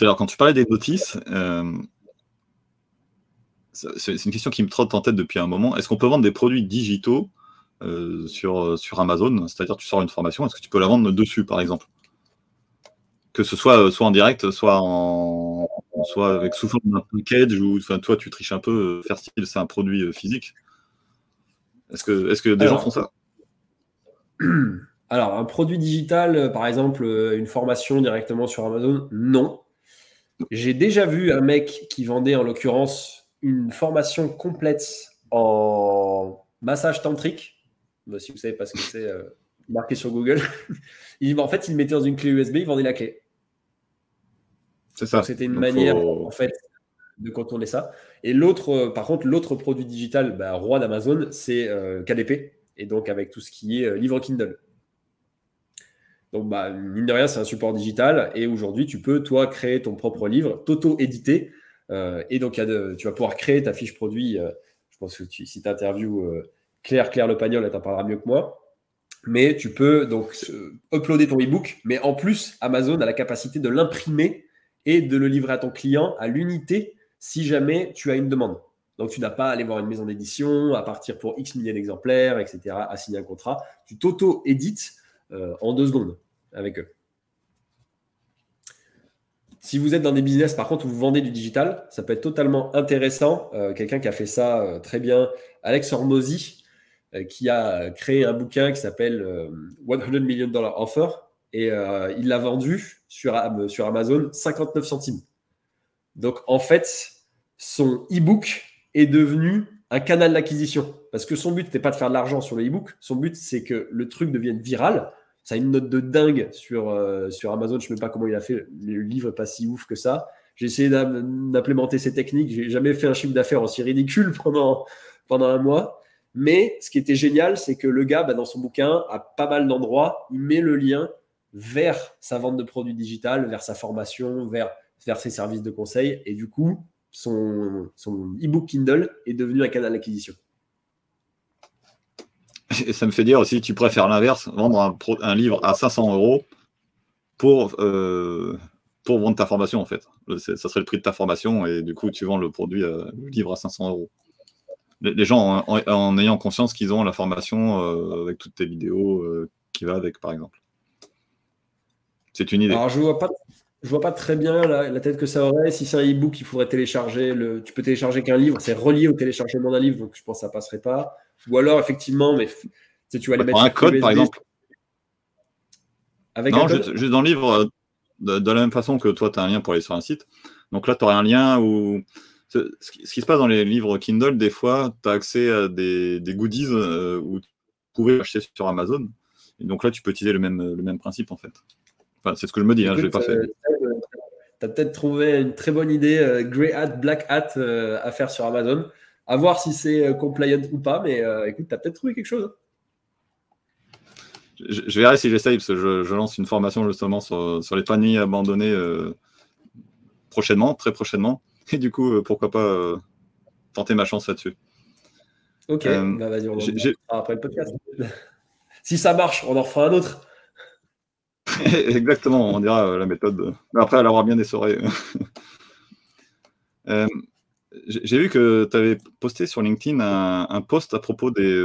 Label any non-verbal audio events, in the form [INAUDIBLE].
Alors, quand tu parlais des notices, euh, c'est une question qui me trotte en tête depuis un moment. Est-ce qu'on peut vendre des produits digitaux euh, sur, sur Amazon? C'est-à-dire, tu sors une formation, est-ce que tu peux la vendre dessus, par exemple? Que ce soit, soit en direct, soit, en, soit avec sous forme d'un package, ou enfin, toi, tu triches un peu, faire style, c'est un produit physique. Est-ce que, est -ce que des gens font ça? [CLEARS THROAT] Alors, un produit digital, par exemple, une formation directement sur Amazon, non. J'ai déjà vu un mec qui vendait en l'occurrence une formation complète en massage tantrique. Bah, si vous savez pas ce que c'est, euh, marqué sur Google. [LAUGHS] il, en fait, il mettait dans une clé USB, il vendait la clé. C'est ça. C'était une manière, en fait, de contourner ça. Et l'autre, euh, par contre, l'autre produit digital, bah, roi d'Amazon, c'est euh, KDP. Et donc, avec tout ce qui est livre Kindle. Donc, bah, mine de rien, c'est un support digital. Et aujourd'hui, tu peux, toi, créer ton propre livre, t'auto-éditer. Euh, et donc, tu vas pouvoir créer ta fiche produit. Euh, je pense que si tu interviews euh, Claire, Claire Le Pagnol, elle t'en parlera mieux que moi. Mais tu peux donc uploader ton e-book. Mais en plus, Amazon a la capacité de l'imprimer et de le livrer à ton client à l'unité si jamais tu as une demande. Donc, tu n'as pas à aller voir une maison d'édition, à partir pour X milliers d'exemplaires, etc., à signer un contrat. Tu t'auto-édites en deux secondes avec eux. Si vous êtes dans des business, par contre, où vous vendez du digital, ça peut être totalement intéressant. Euh, quelqu'un qui a fait ça euh, très bien, Alex Hormozy, qui a créé un bouquin qui s'appelle 100 Million Dollar Offer et il l'a vendu sur, sur Amazon 59 centimes. Donc, en fait, son e-book est devenu un canal d'acquisition. Parce que son but n'était pas de faire de l'argent sur le e-book, son but c'est que le truc devienne viral ça a une note de dingue sur, euh, sur Amazon. Je ne sais pas comment il a fait. Le livre pas si ouf que ça. J'ai essayé d'implémenter ces techniques. J'ai jamais fait un chiffre d'affaires aussi ridicule [LAUGHS] pendant, pendant un mois. Mais ce qui était génial, c'est que le gars, bah, dans son bouquin, à pas mal d'endroits, il met le lien vers sa vente de produits digital, vers sa formation, vers, vers ses services de conseil. Et du coup, son, son e-book Kindle est devenu un canal d'acquisition. Et [LAUGHS] ça me fait dire aussi, tu préfères l'inverse, vendre un, livre à 500 euros pour, euh, pour vendre ta formation, en fait. Ça serait le prix de ta formation, et du coup, tu vends le produit, euh, le livre à 500 euros. Les, gens, en, ayant conscience qu'ils ont la formation euh, avec toutes tes vidéos qui va avec, par exemple. C'est une idée. Alors, je vois pas, je vois pas très bien la, tête que ça aurait. Si c'est un e-book, il faudrait télécharger. Le, tu peux télécharger qu'un livre, c'est relié au téléchargement d'un livre, donc je pense que ça passerait pas. Ou alors, effectivement, mais tu vas les mettre un code, par exemple. Avec non, un juste, juste, dans le livre, de, la même façon que toi, tu as un lien pour aller sur un site. Donc là, tu aurais un lien où. Ce, qui se passe dans les livres Kindle, des fois, tu as accès à des, goodies euh, où tu pouvais acheter sur Amazon. Et donc là, tu peux utiliser le même, le même principe, en fait. Enfin, c'est ce que je me dis, hein, je ne l'ai pas fait. Euh, tu as peut-être trouvé une très bonne idée, euh, Grey Hat, Black Hat à faire sur Amazon. À voir si c'est euh, compliant ou pas, mais euh, écoute, tu as peut-être trouvé quelque chose. Je, verrai si j'essaye, parce que je, lance une formation justement sur, les paniers abandonnés euh, prochainement, très prochainement. Et du coup, pourquoi pas tenter ma chance là-dessus. Ok, bah, vas-y, on en après le podcast. [LAUGHS] si ça marche, on en refera un autre. [LAUGHS] Exactement, on dira la méthode. Mais après, elle aura bien essoré. [LAUGHS] J'ai vu que tu avais posté sur LinkedIn un, post à propos des,